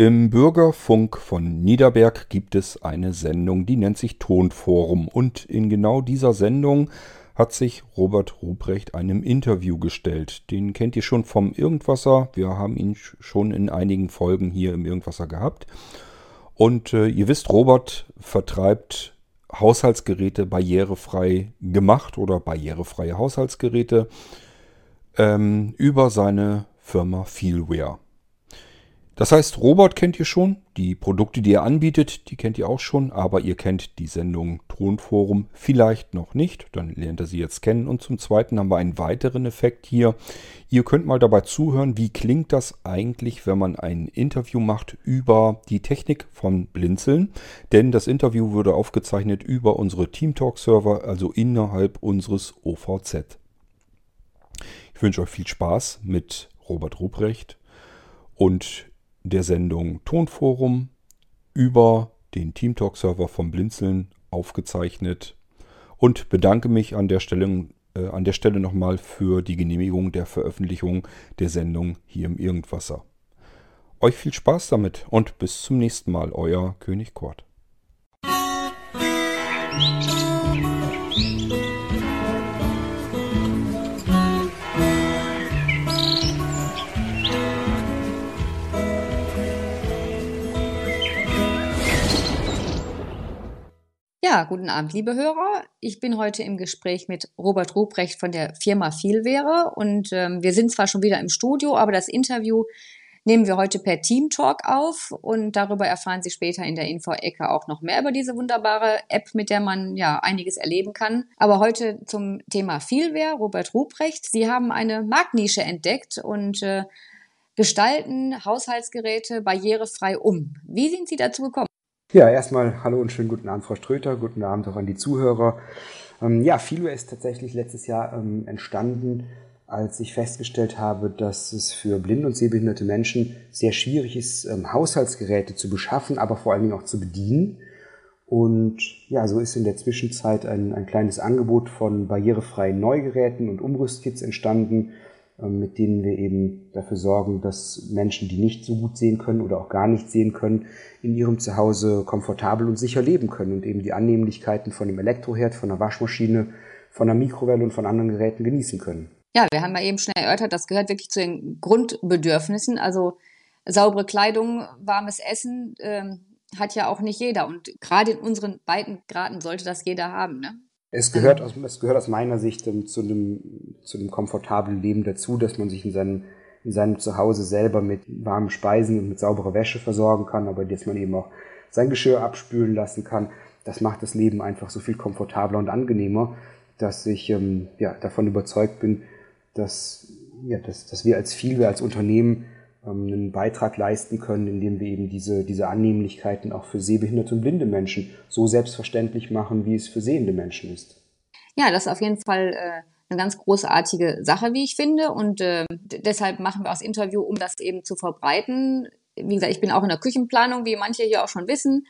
Im Bürgerfunk von Niederberg gibt es eine Sendung, die nennt sich Tonforum. Und in genau dieser Sendung hat sich Robert Ruprecht einem Interview gestellt. Den kennt ihr schon vom Irgendwasser. Wir haben ihn schon in einigen Folgen hier im Irgendwasser gehabt. Und äh, ihr wisst, Robert vertreibt Haushaltsgeräte barrierefrei gemacht oder barrierefreie Haushaltsgeräte ähm, über seine Firma Feelware. Das heißt, Robert kennt ihr schon, die Produkte, die er anbietet, die kennt ihr auch schon, aber ihr kennt die Sendung Tonforum vielleicht noch nicht, dann lernt er sie jetzt kennen. Und zum Zweiten haben wir einen weiteren Effekt hier. Ihr könnt mal dabei zuhören, wie klingt das eigentlich, wenn man ein Interview macht über die Technik von Blinzeln. Denn das Interview wurde aufgezeichnet über unsere TeamTalk-Server, also innerhalb unseres OVZ. Ich wünsche euch viel Spaß mit Robert Ruprecht und der Sendung Tonforum über den TeamTalk-Server vom Blinzeln aufgezeichnet und bedanke mich an der Stelle, äh, an der Stelle nochmal für die Genehmigung der Veröffentlichung der Sendung hier im Irgendwasser. Euch viel Spaß damit und bis zum nächsten Mal, euer König Kort. Ja, guten Abend, liebe Hörer. Ich bin heute im Gespräch mit Robert Ruprecht von der Firma Vielwäre und ähm, wir sind zwar schon wieder im Studio, aber das Interview nehmen wir heute per Team Talk auf und darüber erfahren Sie später in der Info-Ecke auch noch mehr über diese wunderbare App, mit der man ja einiges erleben kann. Aber heute zum Thema Vielware, Robert Ruprecht. Sie haben eine Marktnische entdeckt und äh, gestalten Haushaltsgeräte barrierefrei um. Wie sind Sie dazu gekommen? Ja, erstmal hallo und schönen guten Abend, Frau Ströter. Guten Abend auch an die Zuhörer. Ähm, ja, Filware ist tatsächlich letztes Jahr ähm, entstanden, als ich festgestellt habe, dass es für blinde und sehbehinderte Menschen sehr schwierig ist, ähm, Haushaltsgeräte zu beschaffen, aber vor allen Dingen auch zu bedienen. Und ja, so ist in der Zwischenzeit ein, ein kleines Angebot von barrierefreien Neugeräten und Umrüstkits entstanden, mit denen wir eben dafür sorgen, dass Menschen, die nicht so gut sehen können oder auch gar nicht sehen können, in ihrem Zuhause komfortabel und sicher leben können und eben die Annehmlichkeiten von einem Elektroherd, von einer Waschmaschine, von einer Mikrowelle und von anderen Geräten genießen können. Ja, wir haben ja eben schon erörtert, das gehört wirklich zu den Grundbedürfnissen. Also saubere Kleidung, warmes Essen ähm, hat ja auch nicht jeder. Und gerade in unseren beiden Graden sollte das jeder haben. Ne? Es gehört, aus, es gehört aus meiner Sicht ähm, zu, einem, zu einem komfortablen Leben dazu, dass man sich in seinem, in seinem Zuhause selber mit warmen Speisen und mit sauberer Wäsche versorgen kann, aber dass man eben auch sein Geschirr abspülen lassen kann. Das macht das Leben einfach so viel komfortabler und angenehmer, dass ich ähm, ja, davon überzeugt bin, dass, ja, dass, dass wir als viel, wir als Unternehmen einen Beitrag leisten können, indem wir eben diese, diese Annehmlichkeiten auch für sehbehinderte und blinde Menschen so selbstverständlich machen, wie es für sehende Menschen ist. Ja, das ist auf jeden Fall äh, eine ganz großartige Sache, wie ich finde. Und äh, deshalb machen wir auch das Interview, um das eben zu verbreiten. Wie gesagt, ich bin auch in der Küchenplanung, wie manche hier auch schon wissen.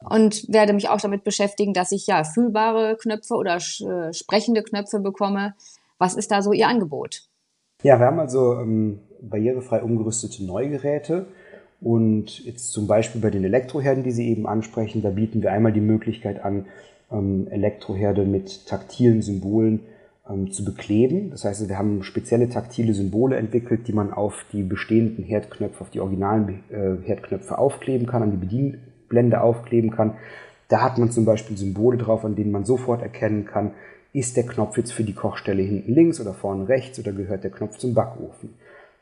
Und werde mich auch damit beschäftigen, dass ich ja fühlbare Knöpfe oder äh, sprechende Knöpfe bekomme. Was ist da so Ihr Angebot? Ja, wir haben also ähm, barrierefrei umgerüstete Neugeräte. Und jetzt zum Beispiel bei den Elektroherden, die Sie eben ansprechen, da bieten wir einmal die Möglichkeit an, ähm, Elektroherde mit taktilen Symbolen ähm, zu bekleben. Das heißt, wir haben spezielle taktile Symbole entwickelt, die man auf die bestehenden Herdknöpfe, auf die originalen äh, Herdknöpfe aufkleben kann, an die Bedienblende aufkleben kann. Da hat man zum Beispiel Symbole drauf, an denen man sofort erkennen kann, ist der Knopf jetzt für die Kochstelle hinten links oder vorne rechts oder gehört der Knopf zum Backofen.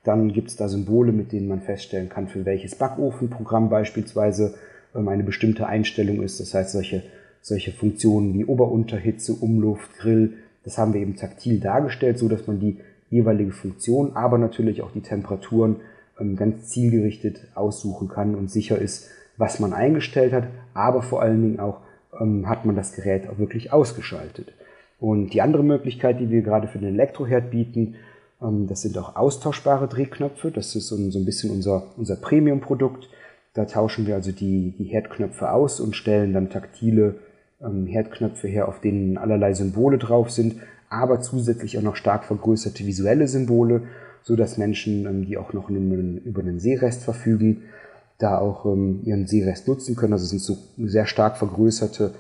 Dann gibt es da Symbole, mit denen man feststellen kann, für welches Backofenprogramm beispielsweise ähm, eine bestimmte Einstellung ist. Das heißt, solche, solche Funktionen wie Ober-Unterhitze, Umluft, Grill, das haben wir eben taktil dargestellt, so dass man die jeweilige Funktion, aber natürlich auch die Temperaturen ähm, ganz zielgerichtet aussuchen kann und sicher ist, was man eingestellt hat, aber vor allen Dingen auch ähm, hat man das Gerät auch wirklich ausgeschaltet. Und die andere Möglichkeit, die wir gerade für den Elektroherd bieten, das sind auch austauschbare Drehknöpfe. Das ist so ein, bisschen unser, unser Premium-Produkt. Da tauschen wir also die, die Herdknöpfe aus und stellen dann taktile ähm, Herdknöpfe her, auf denen allerlei Symbole drauf sind, aber zusätzlich auch noch stark vergrößerte visuelle Symbole, so dass Menschen, ähm, die auch noch über einen Sehrest verfügen, da auch ähm, ihren Sehrest nutzen können. Also es sind so sehr stark vergrößerte,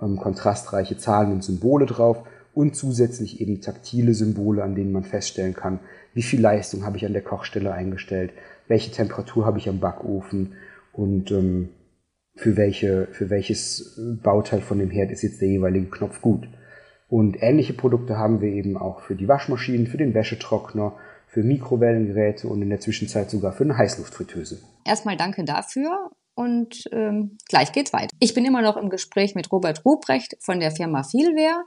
ähm, kontrastreiche Zahlen und Symbole drauf und zusätzlich eben taktile Symbole, an denen man feststellen kann, wie viel Leistung habe ich an der Kochstelle eingestellt, welche Temperatur habe ich am Backofen und ähm, für, welche, für welches Bauteil von dem Herd ist jetzt der jeweilige Knopf gut. Und ähnliche Produkte haben wir eben auch für die Waschmaschinen, für den Wäschetrockner, für Mikrowellengeräte und in der Zwischenzeit sogar für eine Heißluftfritteuse. Erstmal danke dafür und ähm, gleich geht's weiter. Ich bin immer noch im Gespräch mit Robert Ruprecht von der Firma Vielwehr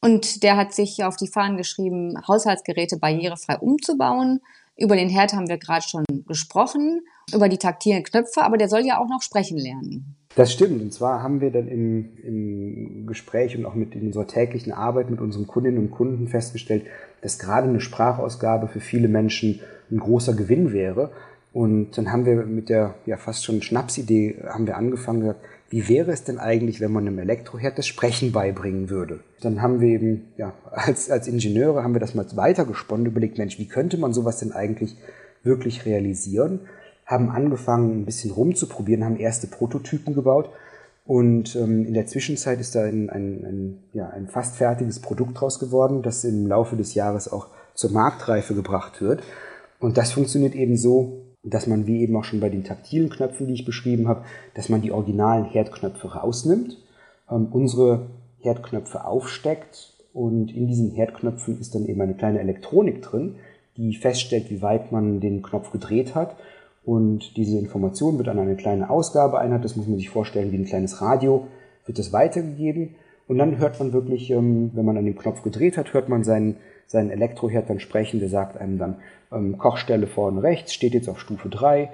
und der hat sich auf die Fahnen geschrieben, Haushaltsgeräte barrierefrei umzubauen. Über den Herd haben wir gerade schon gesprochen, über die taktilen Knöpfe, aber der soll ja auch noch sprechen lernen. Das stimmt. Und zwar haben wir dann im, im Gespräch und auch mit in unserer täglichen Arbeit mit unseren Kundinnen und Kunden festgestellt, dass gerade eine Sprachausgabe für viele Menschen ein großer Gewinn wäre. Und dann haben wir mit der ja fast schon Schnapsidee haben wir angefangen gesagt, wie wäre es denn eigentlich, wenn man einem Elektroherd das Sprechen beibringen würde? Dann haben wir eben, ja, als, als Ingenieure haben wir das mal weitergesponnen, überlegt, Mensch, wie könnte man sowas denn eigentlich wirklich realisieren? Haben angefangen, ein bisschen rumzuprobieren, haben erste Prototypen gebaut und ähm, in der Zwischenzeit ist da ein, ein, ein, ja, ein fast fertiges Produkt draus geworden, das im Laufe des Jahres auch zur Marktreife gebracht wird. Und das funktioniert eben so, dass man, wie eben auch schon bei den taktilen Knöpfen, die ich beschrieben habe, dass man die originalen Herdknöpfe rausnimmt, ähm, unsere Herdknöpfe aufsteckt und in diesen Herdknöpfen ist dann eben eine kleine Elektronik drin, die feststellt, wie weit man den Knopf gedreht hat und diese Information wird an eine kleine Ausgabeeinheit, das muss man sich vorstellen wie ein kleines Radio, wird das weitergegeben. Und dann hört man wirklich, ähm, wenn man an dem Knopf gedreht hat, hört man seinen, seinen Elektroherd dann sprechen. Der sagt einem dann, ähm, Kochstelle vorne rechts steht jetzt auf Stufe 3.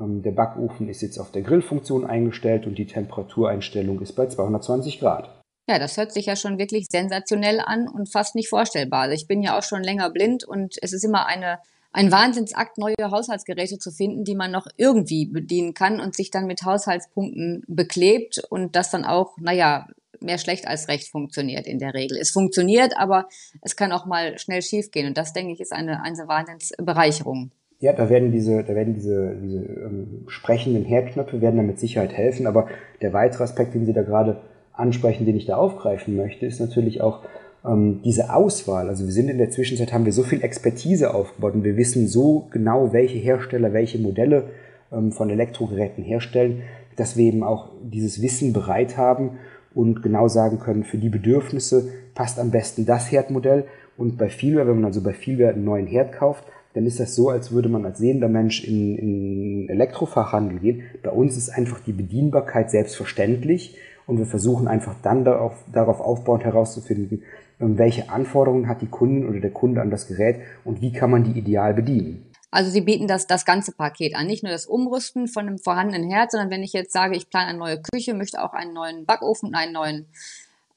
Ähm, der Backofen ist jetzt auf der Grillfunktion eingestellt und die Temperatureinstellung ist bei 220 Grad. Ja, das hört sich ja schon wirklich sensationell an und fast nicht vorstellbar. Also ich bin ja auch schon länger blind und es ist immer eine ein Wahnsinnsakt, neue Haushaltsgeräte zu finden, die man noch irgendwie bedienen kann und sich dann mit Haushaltspunkten beklebt und das dann auch, naja, mehr schlecht als recht funktioniert in der Regel. Es funktioniert, aber es kann auch mal schnell schiefgehen und das, denke ich, ist eine, eine Wahnsinnsbereicherung. Ja, da werden diese, da werden diese, diese ähm, sprechenden Herdknöpfe werden da mit Sicherheit helfen, aber der weitere Aspekt, den Sie da gerade ansprechen, den ich da aufgreifen möchte, ist natürlich auch, ähm, diese Auswahl, also wir sind in der Zwischenzeit, haben wir so viel Expertise aufgebaut und wir wissen so genau, welche Hersteller welche Modelle ähm, von Elektrogeräten herstellen, dass wir eben auch dieses Wissen bereit haben und genau sagen können, für die Bedürfnisse passt am besten das Herdmodell. Und bei Vielware, wenn man also bei Vielware einen neuen Herd kauft, dann ist das so, als würde man als sehender Mensch in, in Elektrofachhandel gehen. Bei uns ist einfach die Bedienbarkeit selbstverständlich und wir versuchen einfach dann darauf, darauf aufbauend herauszufinden, welche Anforderungen hat die Kundin oder der Kunde an das Gerät und wie kann man die ideal bedienen. Also Sie bieten das, das ganze Paket an, nicht nur das Umrüsten von einem vorhandenen Herd, sondern wenn ich jetzt sage, ich plane eine neue Küche, möchte auch einen neuen Backofen einen neuen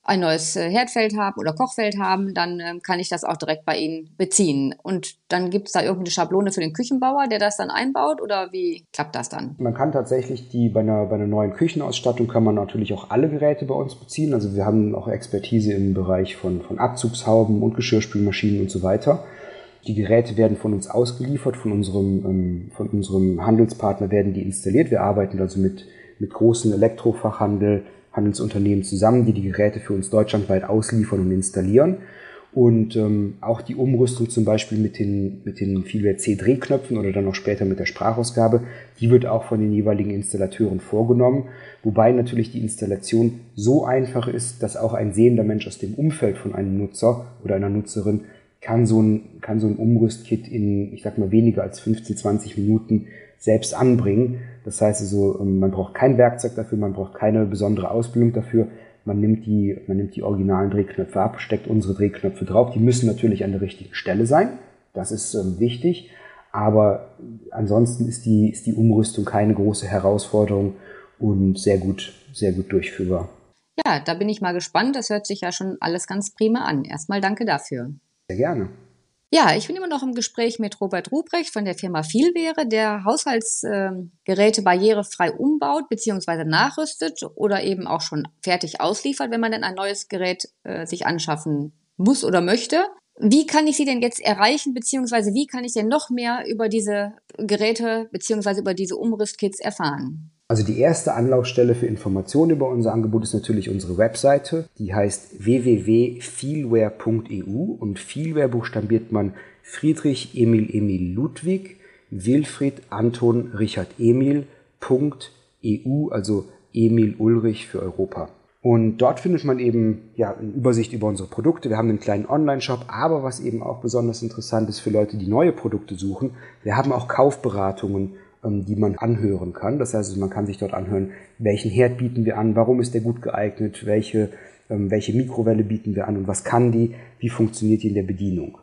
ein neues äh, Herdfeld haben oder Kochfeld haben, dann ähm, kann ich das auch direkt bei Ihnen beziehen. Und dann gibt es da irgendeine Schablone für den Küchenbauer, der das dann einbaut oder wie klappt das dann? Man kann tatsächlich die bei einer, bei einer neuen Küchenausstattung kann man natürlich auch alle Geräte bei uns beziehen. Also wir haben auch Expertise im Bereich von, von Abzugshauben und Geschirrspülmaschinen und so weiter. Die Geräte werden von uns ausgeliefert, von unserem, ähm, von unserem Handelspartner werden die installiert. Wir arbeiten also mit, mit großen Elektrofachhandel, Handelsunternehmen zusammen, die die Geräte für uns deutschlandweit ausliefern und installieren. Und ähm, auch die Umrüstung zum Beispiel mit den, mit den Vielwert C-Drehknöpfen oder dann auch später mit der Sprachausgabe, die wird auch von den jeweiligen Installateuren vorgenommen. Wobei natürlich die Installation so einfach ist, dass auch ein sehender Mensch aus dem Umfeld von einem Nutzer oder einer Nutzerin kann so ein, kann so ein Umrüstkit in, ich sag mal, weniger als 15, 20 Minuten selbst anbringen. Das heißt also, ähm, man braucht kein Werkzeug dafür, man braucht keine besondere Ausbildung dafür. Man nimmt die, man nimmt die originalen Drehknöpfe ab, steckt unsere Drehknöpfe drauf. Die müssen natürlich an der richtigen Stelle sein. Das ist ähm, wichtig. Aber ansonsten ist die, ist die Umrüstung keine große Herausforderung und sehr gut, sehr gut durchführbar. Ja, da bin ich mal gespannt. Das hört sich ja schon alles ganz prima an. Erstmal danke dafür. Sehr gerne. Ja, ich bin immer noch im Gespräch mit Robert Ruprecht von der Firma Vielwehre, der Haushaltsgeräte ähm, barrierefrei umbaut bzw. nachrüstet oder eben auch schon fertig ausliefert, wenn man dann ein neues Gerät äh, sich anschaffen muss oder möchte. Wie kann ich Sie denn jetzt erreichen, beziehungsweise wie kann ich denn noch mehr über diese Geräte, beziehungsweise über diese Umrisskits erfahren? Also die erste Anlaufstelle für Informationen über unser Angebot ist natürlich unsere Webseite. Die heißt www.feelware.eu und Feelware buchstabiert man Friedrich Emil Emil Ludwig Wilfried Anton Richard Emil EU, also Emil Ulrich für Europa. Und dort findet man eben ja, eine Übersicht über unsere Produkte. Wir haben einen kleinen Online-Shop, aber was eben auch besonders interessant ist für Leute, die neue Produkte suchen, wir haben auch Kaufberatungen die man anhören kann. Das heißt, man kann sich dort anhören, welchen Herd bieten wir an, warum ist der gut geeignet, welche, ähm, welche Mikrowelle bieten wir an und was kann die, wie funktioniert die in der Bedienung.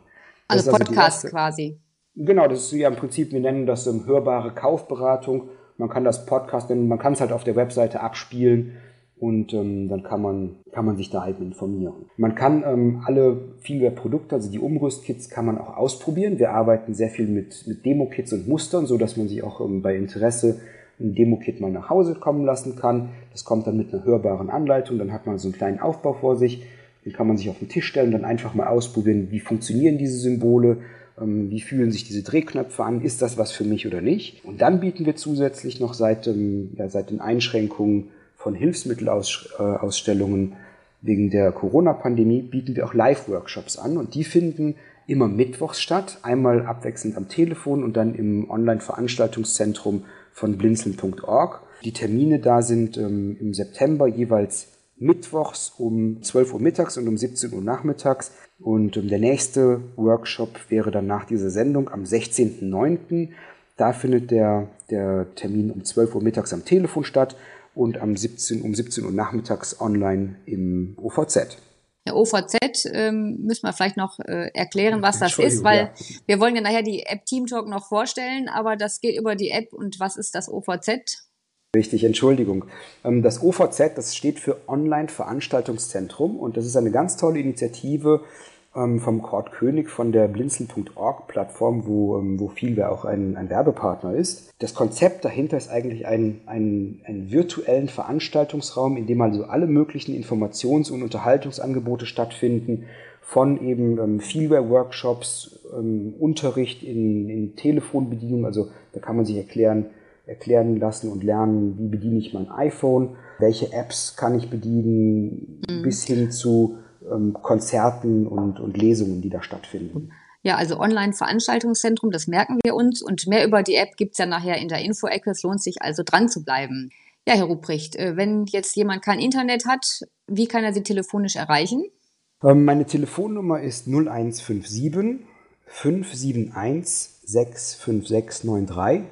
Also, also Podcast quasi. Genau, das ist ja im Prinzip, wir nennen das um, hörbare Kaufberatung. Man kann das Podcast nennen, man kann es halt auf der Webseite abspielen und ähm, dann kann man, kann man sich da halt informieren. Man kann ähm, alle Feelware-Produkte, also die Umrüstkits, kann man auch ausprobieren. Wir arbeiten sehr viel mit, mit Demo-Kits und Mustern, so dass man sich auch ähm, bei Interesse ein Demo-Kit mal nach Hause kommen lassen kann. Das kommt dann mit einer hörbaren Anleitung, dann hat man so einen kleinen Aufbau vor sich, den kann man sich auf den Tisch stellen, dann einfach mal ausprobieren, wie funktionieren diese Symbole, ähm, wie fühlen sich diese Drehknöpfe an, ist das was für mich oder nicht. Und dann bieten wir zusätzlich noch seit, ähm, ja, seit den Einschränkungen von Hilfsmittelausstellungen wegen der Corona-Pandemie bieten wir auch Live-Workshops an und die finden immer mittwochs statt, einmal abwechselnd am Telefon und dann im Online-Veranstaltungszentrum von blinzeln.org. Die Termine da sind ähm, im September jeweils mittwochs um 12 Uhr mittags und um 17 Uhr nachmittags. Und ähm, der nächste Workshop wäre dann nach dieser Sendung am 16.09. Da findet der, der Termin um 12 Uhr mittags am Telefon statt und am 17, um 17 Uhr nachmittags online im OVZ. Der OVZ ähm, müssen wir vielleicht noch äh, erklären, was das ist, weil ja. wir wollen ja nachher die App Team Talk noch vorstellen, aber das geht über die App und was ist das OVZ? Richtig, Entschuldigung. Ähm, das OVZ, das steht für Online Veranstaltungszentrum und das ist eine ganz tolle Initiative, ähm, vom Kurt König von der blinzeln.org Plattform, wo, ähm, wo Vielwer auch ein, ein Werbepartner ist. Das Konzept dahinter ist eigentlich ein, ein, ein virtuellen Veranstaltungsraum, in dem also alle möglichen Informations- und Unterhaltungsangebote stattfinden, von eben ähm, Feelware-Workshops, ähm, Unterricht in, in Telefonbedienung, also da kann man sich erklären, erklären lassen und lernen, wie bediene ich mein iPhone, welche Apps kann ich bedienen, mhm. bis hin zu ähm, Konzerten und, und Lesungen, die da stattfinden. Ja, also Online-Veranstaltungszentrum, das merken wir uns. Und mehr über die App gibt's ja nachher in der Info-Ecke. Es lohnt sich also dran zu bleiben. Ja, Herr Ruprecht, äh, wenn jetzt jemand kein Internet hat, wie kann er Sie telefonisch erreichen? Ähm, meine Telefonnummer ist 0157 571 65693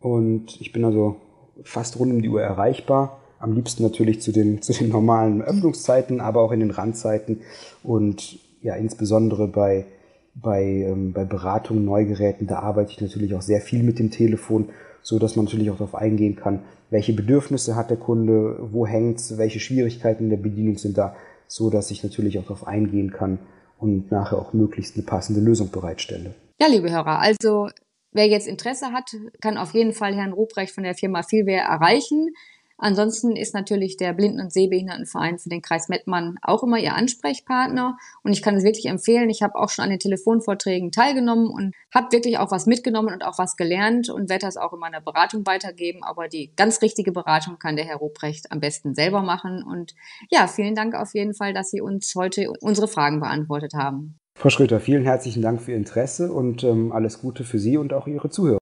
und ich bin also fast rund um die Uhr erreichbar. Am liebsten natürlich zu den, zu den normalen Öffnungszeiten, aber auch in den Randzeiten und ja, insbesondere bei, bei, ähm, bei Beratungen, Neugeräten, da arbeite ich natürlich auch sehr viel mit dem Telefon, so dass man natürlich auch darauf eingehen kann, welche Bedürfnisse hat der Kunde, wo hängt's, welche Schwierigkeiten in der Bedienung sind da, so dass ich natürlich auch darauf eingehen kann und nachher auch möglichst eine passende Lösung bereitstelle. Ja, liebe Hörer, also wer jetzt Interesse hat, kann auf jeden Fall Herrn Ruprecht von der Firma Vielwehr erreichen. Ansonsten ist natürlich der Blinden- und Sehbehindertenverein für den Kreis Mettmann auch immer ihr Ansprechpartner. Und ich kann es wirklich empfehlen. Ich habe auch schon an den Telefonvorträgen teilgenommen und habe wirklich auch was mitgenommen und auch was gelernt und werde das auch in meiner Beratung weitergeben. Aber die ganz richtige Beratung kann der Herr Ruprecht am besten selber machen. Und ja, vielen Dank auf jeden Fall, dass Sie uns heute unsere Fragen beantwortet haben. Frau Schröter, vielen herzlichen Dank für Ihr Interesse und ähm, alles Gute für Sie und auch Ihre Zuhörer.